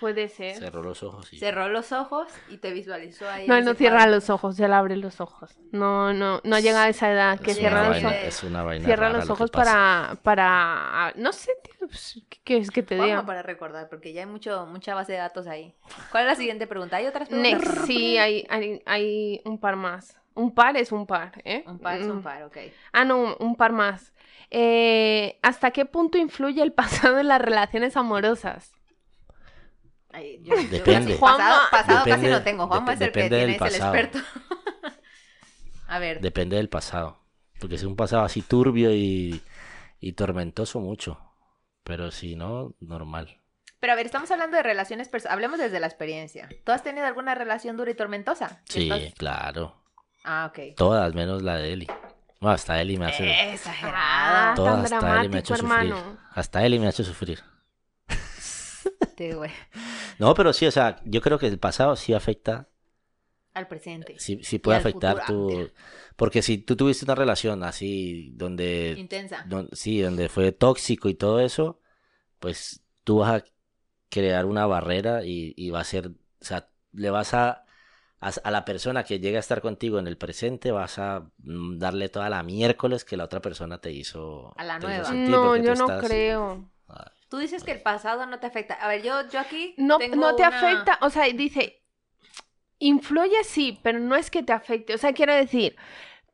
Puede ser. Cerró los ojos y. Cerró los ojos y te visualizó ahí. No, él no cierra cuadro. los ojos, él abre los ojos. No, no, no llega a esa edad que es, cierra una los vaina, ojos. es una vaina. Cierra rara los lo que ojos para, para, no sé, tío, pues, ¿qué quieres que te diga? para recordar, porque ya hay mucho, mucha base de datos ahí. ¿Cuál es la siguiente pregunta? ¿Hay otras preguntas? Next, sí, hay, hay, hay un par más. Un par es un par, ¿eh? Un par es un Mm. par, ok. Ah, no, un par más. Eh, ¿Hasta qué punto influye el pasado en las relaciones amorosas? Ay, yo- yo Depende. casi pasado, Juanma- pasado casi Depende- no tengo. Juanma es el que tiene, del es el pasado. experto. [laughs] A ver, Depende del pasado. Porque es un pasado así turbio y, y tormentoso mucho. Pero si no, normal. pero a ver, estamos hablando de relaciones personales. Hablemos desde la experiencia. ¿Tú has tenido alguna relación dura y tormentosa? ¿Que Sí, estás- claro. Ah, ok. Todas menos la de Eli. Hasta Eli me hace. Ah, Exagerado. Todas tan hasta Eli me ha hecho sufrir. Hasta Eli me ha hecho sufrir. Sí, güey. [laughs] No, pero sí, o sea, yo creo que el pasado sí afecta, Al presente. sí, sí puede afectar futuro. tu... Porque si tú tuviste una relación así, donde, Intensa. sí, donde fue tóxico y todo eso, pues tú vas a crear una barrera y, y va a ser, o sea, le vas a, a, a la persona que llega a estar contigo en el presente, vas a mm, darle toda la miércoles que la otra persona te hizo. A la nueva. sentir, No, yo no estás- creo. Tú dices que el pasado no te afecta. A ver, yo, yo aquí. No, tengo no te una- afecta, o sea, dice, influye sí, pero no es que te afecte. O sea, quiero decir,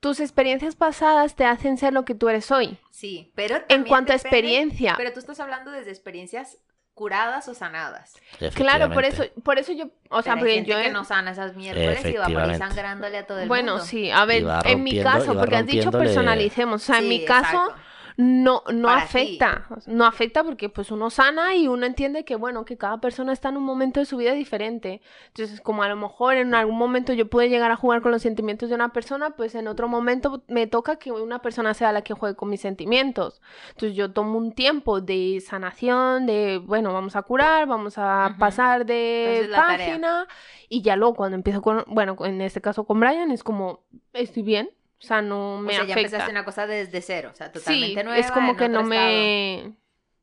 tus experiencias pasadas te hacen ser lo que tú eres hoy. Sí, pero. En cuanto a experiencia. Pero tú estás hablando desde experiencias curadas o sanadas. Claro, por eso, por eso yo, o sea, porque gente yo... que no sana esas miércoles y va por ahí sangrándole a todo el Bueno, mundo. sí, a ver, en mi caso, porque has dicho personalicemos, o sea, en mi caso exacto. No, no Para afecta, no afecta porque pues uno sana y uno entiende que bueno, que cada persona está en un momento de su vida diferente. Entonces, como a lo mejor en algún momento yo pude llegar a jugar con los sentimientos de una persona, pues en otro momento me toca que una persona sea la que juegue con mis sentimientos. Entonces yo tomo un tiempo de sanación, de bueno, vamos a curar, vamos a pasar de Entonces, página y ya luego cuando empiezo con, bueno, en este caso con Brian es como estoy bien, o sea, no me o sea, ya afecta. empezaste una cosa desde cero, o sea, totalmente Sí, nueva. es como en que otro no estado. me...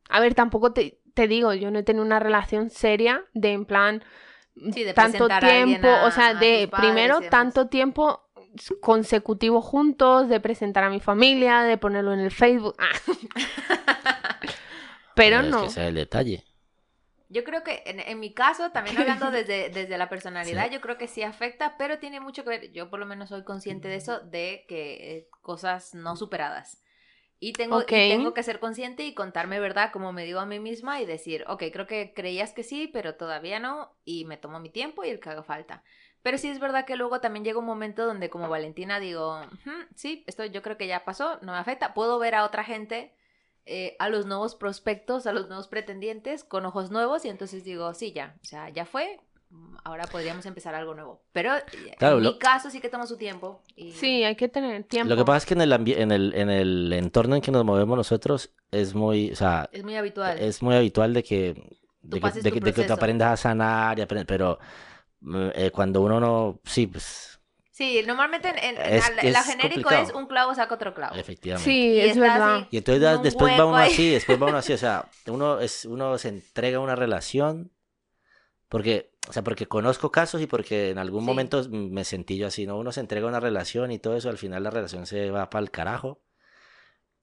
A ver, tampoco te, te digo, yo no he tenido una relación seria de en plan Sí, de tanto tiempo, a- o sea, de padres primero tanto tiempo consecutivo juntos, de presentar a mi familia, de ponerlo en el Facebook. Ah. [laughs] Pero es no. que ese es el detalle. Yo creo que en, en mi caso, también hablando [laughs] desde, desde la personalidad, yo creo que sí afecta, pero tiene mucho que ver, yo por lo menos soy consciente de eso, de que eh, cosas no superadas. Y tengo, y Ok. tengo que ser consciente y contarme verdad, como me digo a mí misma, y decir, ok, creo que creías que sí, pero todavía no, y me tomo mi tiempo y el que haga falta. Pero sí es verdad que luego también llega un momento donde como Valentina digo, "Ujú, sí, esto yo creo que ya pasó, no me afecta. Puedo ver a otra gente eh, a los nuevos prospectos, a los nuevos pretendientes con ojos nuevos y entonces digo, sí, ya, o sea, ya fue, mm, ahora podríamos empezar algo nuevo. Pero eh, Claro, en lo- mi caso sí que toma su tiempo. Y... Sí, hay que tener tiempo. Lo que pasa es que en el, en el, en el entorno en que nos movemos nosotros es muy, o sea, Es muy habitual. es muy habitual de que, de que, de de que proceso. aprendas a sanar, y apren- pero mm, eh, cuando uno no, sí, pues, Sí, normalmente en, en- Es la, genérico complicado. es un clavo saca otro clavo. efectivamente. Sí, Y es verdad. así, Y entonces después va uno ahí. así, después va uno así, o sea, [laughs] uno es, uno se entrega a una relación porque, o sea, porque conozco casos y porque en algún Sí. momento me sentí yo así, ¿no? Uno se entrega a una relación y todo eso, al final la relación se va para el carajo.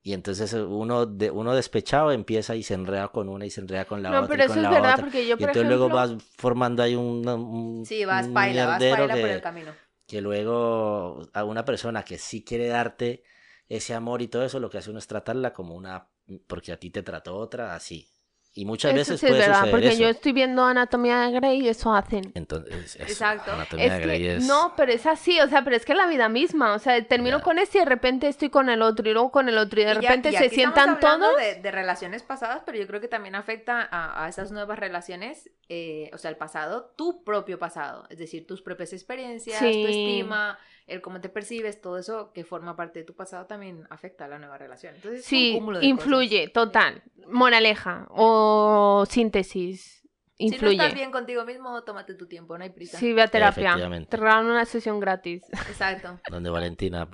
Y entonces uno, de, uno despechado empieza y se enreda con una y se enreda con la No, otra pero y eso con es verdad, otra. porque yo, Y por entonces ejemplo... luego vas formando ahí un, un, Sí, vas un paila, vas mierdero paila por que- el camino. Que luego a una persona que sí quiere darte ese amor y todo eso, lo que hace uno es tratarla como una, porque a ti te trató otra, así. Y muchas Eso veces sí es puede verdad, suceder porque eso. yo estoy viendo Anatomía de Grey y eso hacen. Entonces, eso, Exacto. Anatomía Es de que, Grey es- no, pero es así, o sea, pero es que es la vida misma, o sea, termino Ya. con este y de repente estoy con el otro y luego con el otro y de Y ya- repente y se sientan hablando todos. De, de relaciones pasadas, pero yo creo que también afecta a, a esas nuevas relaciones, eh, o sea, el pasado, tu propio pasado, es decir, tus propias experiencias, tu Sí. estima, el cómo te percibes, todo eso que forma parte de tu pasado también afecta a la nueva relación. Entonces, es un Sí, cúmulo de influye, cosas. total. Moraleja o síntesis, Si no influye. estás bien contigo mismo, tómate tu tiempo, no hay prisa. Sí, ve a terapia. Te regalan una sesión gratis. Exacto. [laughs] Donde Valentina,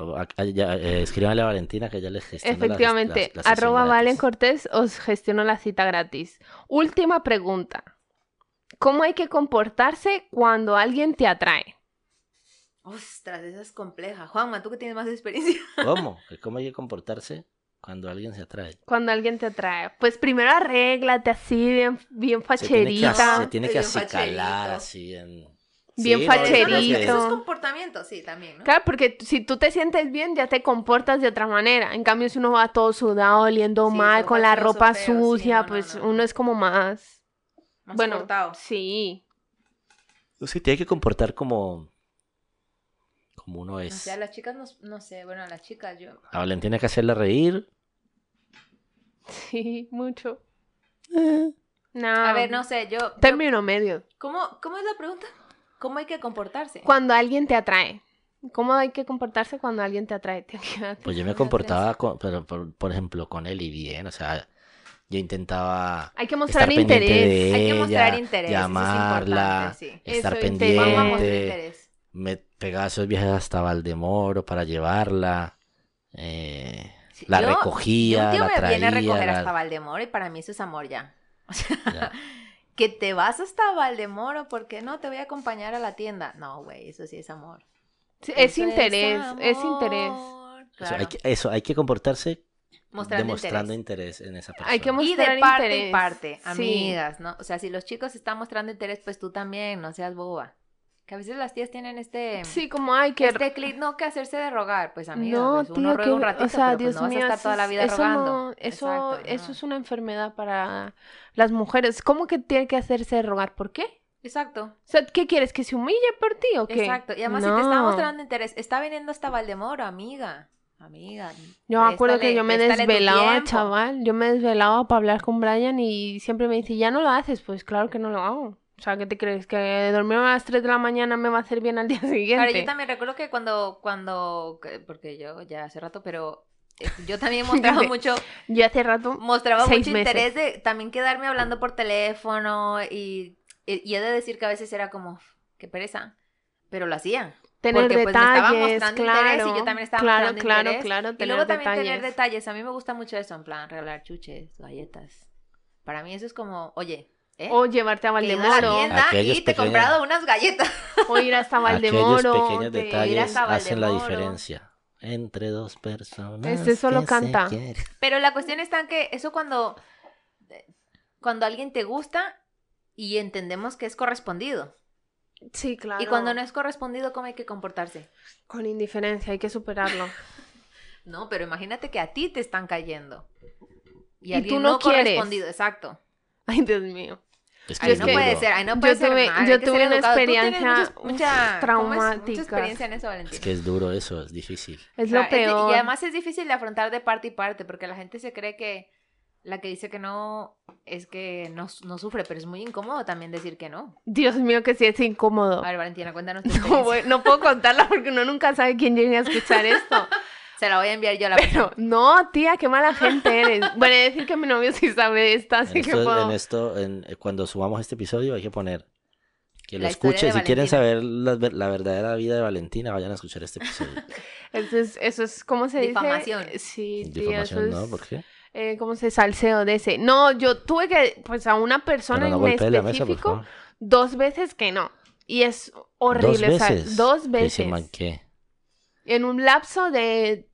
ya, eh, escríbanle a Valentina que ya les gestiona las- Efectivamente, las- la sesión arroba Valen. Cortés os gestiono la cita gratis. Última pregunta. ¿Cómo hay que comportarse cuando alguien te atrae? Ostras, esa es compleja. Juanma, tú que tienes más experiencia. ¿Cómo? [laughs] ¿Que ¿Cómo hay que comportarse cuando alguien se atrae? Cuando alguien te atrae. Pues primero arréglate así, bien, bien Se tiene que, facherita. se tiene que acicalar así en... Bien Sí, facherito. eso es comportamiento, sí, también, ¿no? Claro, porque si tú te sientes bien, ya te comportas de otra manera. En cambio, si uno va todo sudado, oliendo Sí, mal, con la ropa feo, sucia, no, pues no, no. uno es como más... Más bueno, cortado. sí. Se tiene que comportar como... Como uno O es. sea, las chicas, no, no sé, bueno, las chicas, yo... A Valentina hay que hacerla reír. Sí, mucho. Eh, No. A ver, no sé, yo... yo- Término medio. ¿Cómo, ¿Cómo es la pregunta? ¿Cómo hay que comportarse? Cuando alguien te atrae. ¿Cómo hay que comportarse cuando alguien te atrae? [laughs] Te Pues yo me comportaba, con, pero por, por ejemplo, con él y bien, o sea, yo intentaba Hay que mostrar estar pendiente interés. de Hay que mostrar interés, eso es llamarla, sí. estar Eso, a pendiente, interés. me pegaba esos viajes hasta Valdemoro para llevarla, eh, Sí, la yo- recogía, un tío la me viene a traía, recoger la- hasta Valdemoro y para mí eso es amor ya. [laughs] O sea, ya. que te vas hasta Valdemoro porque no te voy a acompañar a la tienda. No, güey, eso sí es amor. Sí, Es interés, es interés. Eso, Claro. hay que, eso, hay que comportarse Mostrando demostrando interés. interés. en esa persona. Hay que Y mostrar de parte interés. y parte, Sí. amigas, ¿no? O sea, si los chicos están mostrando interés, pues tú también, no seas boba. Que a veces las tías tienen este... Sí, como hay que... Este clic, no que hacerse de rogar, pues amiga, no, pues uno tío, ruega que- un ratito, o sea, pero pues Dios no vas mío, a estar eso toda la vida eso rogando. no- eso, Exacto, eso no. es una enfermedad para las mujeres. ¿Cómo que tiene que hacerse de rogar? ¿Por qué? Exacto, O sea, ¿qué quieres? ¿Que se humille por ti o qué? exacto. Y además si te está mostrando interés, está viniendo hasta Valdemoro, amiga, amiga. Yo me acuerdo que yo me desvelaba, chaval. Yo me desvelaba para hablar con Brian y siempre me dice, ¿ya no lo haces? Pues claro que no lo hago. O sea, ¿qué te crees? ¿Que dormir a las 3 de la mañana me va a hacer bien al día [laughs] siguiente? Claro, yo también recuerdo que cuando, cuando, que- porque yo ya hace rato, pero eh, yo también [laughs] mostraba mucho, Yo hace rato... mostraba mucho meses. interés de también quedarme hablando por teléfono y, y, y he de decir que a veces era como, qué pereza, pero lo hacía. Tener porque, pues, me estaba detalles, mostrando claro. interés y yo también estaba claro, mostrando claro, interés. claro, Y tener luego también detalles. tener detalles. A mí me gusta mucho eso, en plan, regalar chuches, galletas. Para mí eso es como, oye, ¿eh? O llevarte a he a la Valdemoro, tienda Aquellos y te he pequeños- comprado unas galletas. [laughs] o ir hasta Aquellos Valdemoro. pequeños de- detalles hacen la diferencia entre dos personas. Este solo canta. Pero la cuestión está en que eso cuando, cuando alguien te gusta y entendemos que es correspondido. Sí, claro. Y cuando no es correspondido, ¿cómo hay que comportarse? Con indiferencia, hay que superarlo. [laughs] No, pero imagínate que a ti te están cayendo. Y, Y alguien tú no no quieres. correspondido, exacto. [laughs] Ay, Dios mío. Es que es no puede ser, no Yo puede ser tuve- mal, yo tuve una educado. Experiencia, traumática. experiencia en eso, Valentín. Es que es duro eso, es difícil. Es lo peor. y además es difícil de afrontar de parte y parte, porque la gente se cree que, la que dice que no es que no, no sufre, pero es muy incómodo también decir que no. Dios mío, que sí es incómodo. A ver, Valentina, cuéntanos tu [laughs] No, no puedo contarla porque uno nunca sabe quién llegue a escuchar esto. [laughs] Se la voy a enviar yo a la Pero, no, tía, qué mala gente eres. [laughs] Bueno, he de decir que mi novio sí sabe esta, así En que esto, puedo. en esto, en- eh, cuando subamos este episodio hay que poner que lo escuchen. de Si quieren Valentina. saber la, la verdadera vida de Valentina, vayan a escuchar este episodio. [laughs] Eso es, eso es, ¿cómo se dice? Difamación. Sí, tía, eso es, ¿no? ¿Por qué? eh, ¿cómo se salseo de ese? No, yo tuve que, pues a una persona no en mesa, específico, favor. dos veces que no. Y es horrible, Dos o sea, veces. dos ¿Qué veces. dice, man, ¿qué? En un lapso de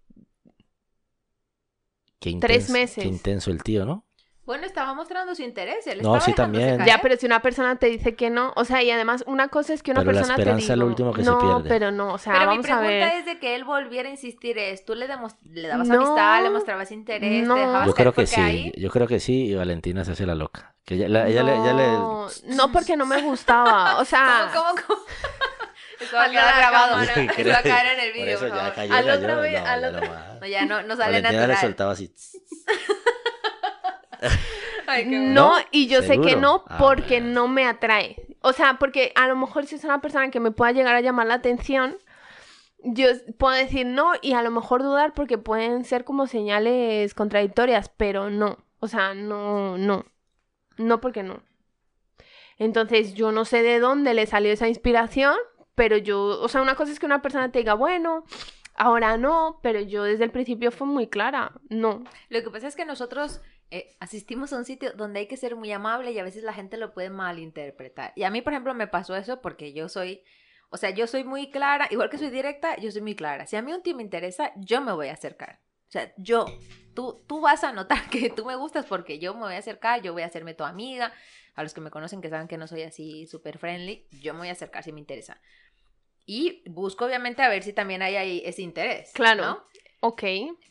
Qué Tres intenso- meses. Qué intenso el tío, ¿no? Bueno, estaba mostrando su interés. Él No, sí, también. caer. Ya, pero si una persona te dice que no, o sea, y además una cosa es que una Pero la persona te esperanza diga, es lo último que se no, pierde". pero no, o sea, Pero mi vamos a pregunta ver. es de que él volviera a insistir es, tú le, demos- le dabas No. amistad, le mostrabas interés, No. te dejabas Yo creo que sí, ahí- yo creo que sí, y Valentina se hace la loca. Que ella, la- ella le, ella le- no, no, porque no me gustaba, o sea, ¿Cómo, cómo, cómo? [laughs] Va a quedar grabado. va a caer en el por eso ya cayó, Al vez- no, al ya no. No, ya no, no sale Valentina le natural. soltaba así. [laughs] Ay, qué [laughs] no, y yo sé que no Ah, porque no me atrae. O sea, porque a lo mejor si es una persona que me pueda llegar a llamar la atención, yo puedo decir no y a lo mejor dudar porque pueden ser como señales contradictorias, pero no. O sea, no, no. No porque no. Entonces yo no sé de dónde le salió esa inspiración, pero yo, o sea, una cosa es que una persona te diga, bueno, ahora no, pero yo desde el principio fue muy clara, no. Lo que pasa es que nosotros eh, asistimos a un sitio donde hay que ser muy amable y a veces la gente lo puede malinterpretar. Y a mí, por ejemplo, me pasó eso porque yo soy, o sea, yo soy muy clara, igual que soy directa, yo soy muy clara. Si a mí un tío me interesa, yo me voy a acercar. O sea, yo, tú, tú vas a notar [laughs] que tú me gustas porque yo me voy a acercar, yo voy a hacerme tu amiga. A los que me conocen que saben que no soy así súper friendly, yo me voy a acercar si me interesa. Y busco obviamente a ver si también hay ahí ese interés. Claro. ¿no? Ok.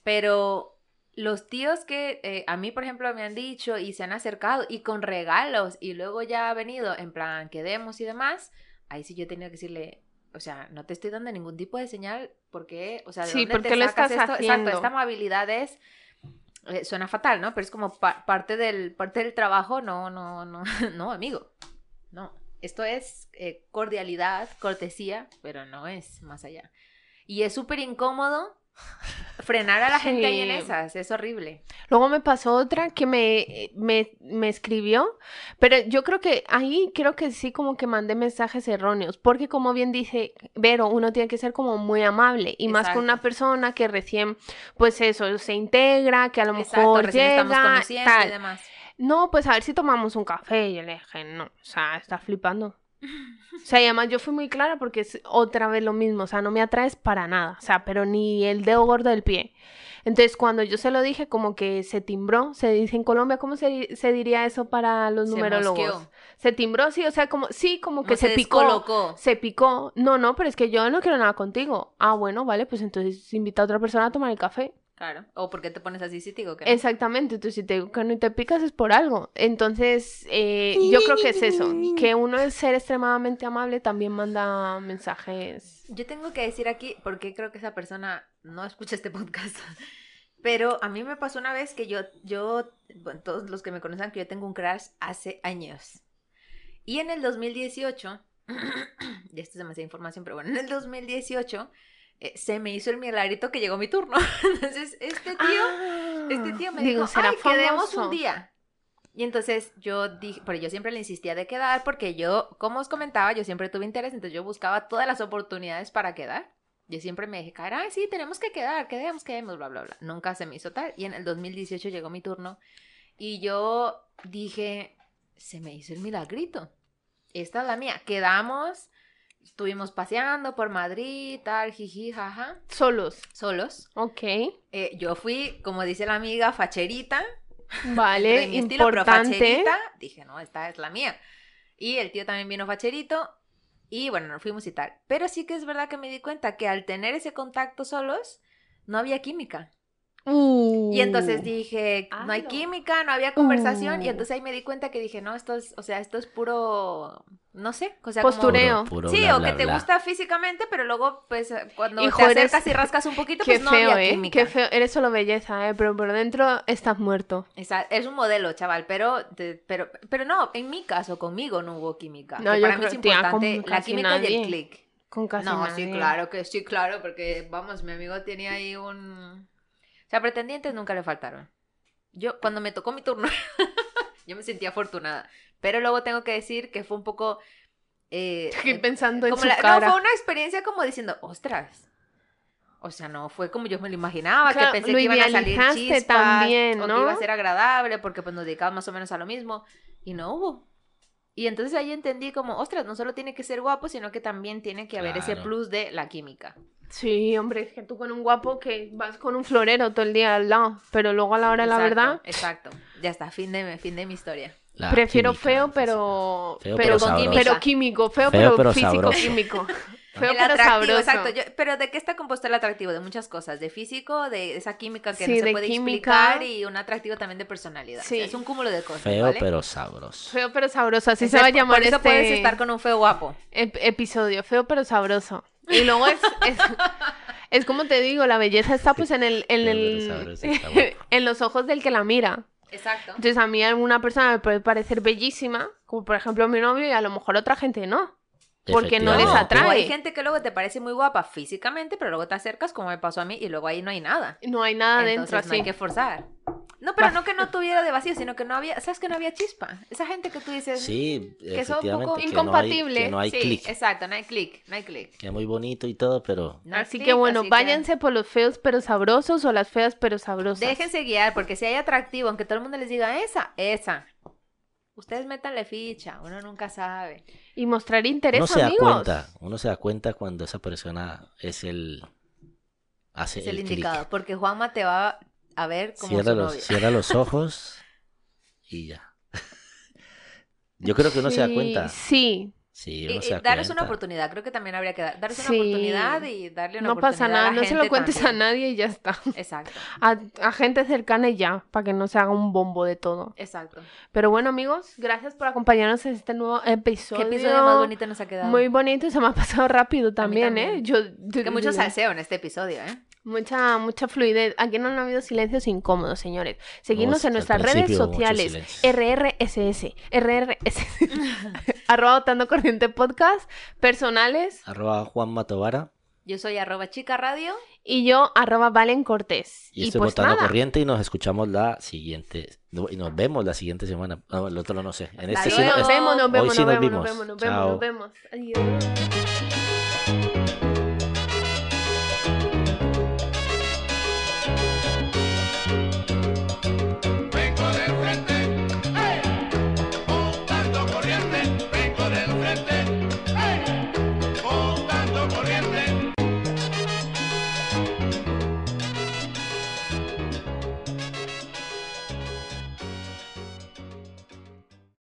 Pero los tíos que eh, a mí, por ejemplo, me han dicho y se han acercado y con regalos y luego ya ha venido en plan quedemos y demás, ahí sí yo he tenido que decirle, o sea, no te estoy dando ningún tipo de señal porque, o sea, ¿de Sí, dónde ¿por te lo sacas estás esto? haciendo? Exacto, esta amabilidad es eh, suena fatal, ¿no? Pero es como pa- parte del parte del trabajo, no, no, no, [laughs] no, amigo. No, esto es eh, cordialidad, cortesía, pero no es más allá. Y es súper incómodo frenar a la gente ahí en esas, es horrible. Luego me pasó otra que me, me, me escribió, pero yo creo que ahí creo que sí como que mandé mensajes erróneos, porque como bien dice Vero, uno tiene que ser como muy amable y más con una Exacto. persona que recién, pues eso, se integra, que a lo Exacto, mejor llega, conociendo y tal. demás. No, pues a ver si tomamos un café. Y yo le dije, no, o sea, está flipando. O sea, y además yo fui muy clara porque es otra vez lo mismo, o sea, no me atraes para nada, o sea, pero ni el dedo gordo del pie. Entonces, cuando yo se lo dije, como que se timbró, se dice en Colombia, ¿cómo se, di- se diría eso para los Se numerólogos? mosqueó. Se timbró, sí, o sea, como, sí, como que Como se, picó. descolocó. Se picó. No, no, pero es que yo no quiero nada contigo. Ah, bueno, vale, pues entonces invita a otra persona a tomar el café. Claro. O por qué te pones así si te digo que no? Exactamente, entonces si te digo que no y te picas es por algo. Entonces, eh, yo creo que es eso, que uno es ser extremadamente amable también manda mensajes. Yo tengo que decir aquí, porque creo que esa persona no escucha este podcast, [laughs] pero a mí me pasó una vez que yo, yo, bueno, todos los que me conocen, que yo tengo un crush hace años. Y en el 2018, [clears throat] y esto es demasiada información, pero bueno, en el 2018 eh, se me hizo el milagrito que llegó mi turno. [laughs] Entonces, este tío, este tío me Ah, Digo, dijo, será ay, quedemos famoso". un día. Y entonces yo dije, pero yo siempre le insistía de quedar porque yo, como os comentaba, yo siempre tuve interés, entonces yo buscaba todas las oportunidades para quedar. Yo siempre me dejé caer, ay, sí, tenemos que quedar, quedemos, quedemos, bla, bla, bla. Nunca se me hizo tal. Y en el 2018 llegó mi turno y yo dije, se me hizo el milagrito. Esta es la mía. Quedamos, estuvimos paseando por Madrid, tal, jiji, jaja, Solos. solos. Ok, Eh, yo fui, como dice la amiga, facherita. vale, [laughs] mi estilo, pero importante. facherita. Dije, no, esta es la mía. Y el tío también vino facherito. Y bueno, nos fuimos y tal. Pero sí que es verdad que me di cuenta que al tener ese contacto solos, no había química. Uh. Y entonces dije, no hay química, no había conversación. Y Uh. entonces ahí me di cuenta que dije, no, esto es, o sea, esto es puro, no sé, o sea, como- Postureo. Puro- puro Sí, bla, o bla, que te gusta físicamente, pero luego, pues, cuando Hijo, te eres- acercas y rascas un poquito, [laughs] Qué pues no feo, había ¿eh? química. Qué feo. Eres solo belleza, ¿eh? Pero por dentro estás muerto. Esa- es un modelo, chaval, pero, te- pero, pero no, en mi caso, conmigo no hubo química. No, yo para mí creo, es tía, importante con la química y nadie. el click. Con casi No, nadie. sí, claro que sí, claro, porque vamos, mi amigo tenía ahí un... O sea, pretendientes nunca le faltaron. Yo, cuando me tocó mi turno, [laughs] yo me sentía afortunada. Pero luego tengo que decir que fue un poco... eh, Estoy eh, pensando en como su la- no, cara. fue una experiencia como diciendo, ostras. O sea, no fue como yo me lo imaginaba, Claro, que pensé que iban a salir chispas, también, o que ¿no? iba a ser agradable, porque pues nos dedicamos más o menos a lo mismo, y no hubo. Y entonces ahí entendí como, ostras, no solo tiene que ser guapo, sino que también tiene que haber ese plus de la química. Sí, hombre, es que tú con un guapo que vas con un florero todo el día al lado, pero luego a la hora de la verdad, Exacto. Ya está, fin de, fin de mi historia. La prefiero química, feo, pero Feo, pero, pero con sabroso. pero químico, feo, Feo, pero, pero físico sabroso. químico. [laughs] Feo el pero atractivo, sabroso. exacto. Yo- pero ¿de qué está compuesto el atractivo? De muchas cosas. De físico, de esa química que Sí, no se de puede química. explicar y un atractivo también de personalidad. Sí. Es un cúmulo de cosas. Feo, ¿vale? pero sabroso. Feo pero sabroso, así Ese- se va a llamar Por eso este puedes estar con un feo guapo. ep- episodio, feo pero sabroso. Y luego es, es, [laughs] es como te digo, la belleza está pues en el, en el [laughs] en los ojos del que la mira. Exacto. Entonces a mí alguna persona me puede parecer bellísima, como por ejemplo mi novio, y a lo mejor otra gente no. Porque no les atrae. O hay gente que luego te parece muy guapa físicamente, pero luego te acercas, como me pasó a mí, y luego ahí no hay nada. No hay nada Entonces dentro no hay así. que forzar. No, pero no que no tuviera de vacío, sino que no había, ¿sabes que no había chispa? Esa gente que tú dices... Sí, que son un poco efectivamente. que no hay-. Que no hay sí, clic. exacto, no hay clic, no hay clic. Que es muy bonito y todo, pero No hay Así clic, que bueno, así que váyanse por los feos pero sabrosos o las feas pero sabrosas. Déjense guiar, porque si hay atractivo, aunque todo el mundo les diga esa, esa. Ustedes métanle ficha, uno nunca sabe. Y mostrar uno interés, se da cuenta, uno se da cuenta cuando esa persona es el hace Es el, el porque Juanma te va a ver como Cierra su los, novio. cierra los ojos y ya. [laughs] Yo creo que uno se da Sí, cuenta. Sí, Sí, Y, se da darles una oportunidad, creo que también habría que dar, darles Sí. una oportunidad y darle una no oportunidad pasa nada, a la no se lo cuentes a nadie y ya está. Exacto, [laughs] A, a gente cercana y ya, para que no se haga un bombo de todo. exacto. Pero bueno, amigos, gracias por acompañarnos en este nuevo episodio. ¿Qué episodio más bonito nos ha quedado? Muy bonito y se me ha pasado rápido también, ¿eh? Yo, que mucho salseo en este episodio, ¿eh? Mucha, mucha fluidez. Aquí no han habido silencios incómodos, señores. Seguidnos No, en nuestras redes sociales. RRSS. RRSS. [laughs] Arroba Votando Corriente Podcast. Personales. Arroba Juan Matovara Yo soy arroba chica radio. Y yo, arroba Valen Cortés. y, Y, estoy pues nada. corriente y nos escuchamos la siguiente y nos vemos la siguiente semana. No, el otro no sé. En este sí. Nos vemos, nos Hoy vemos, sí nos vemos, nos vimos. vemos, nos vemos, nos vemos. Adiós.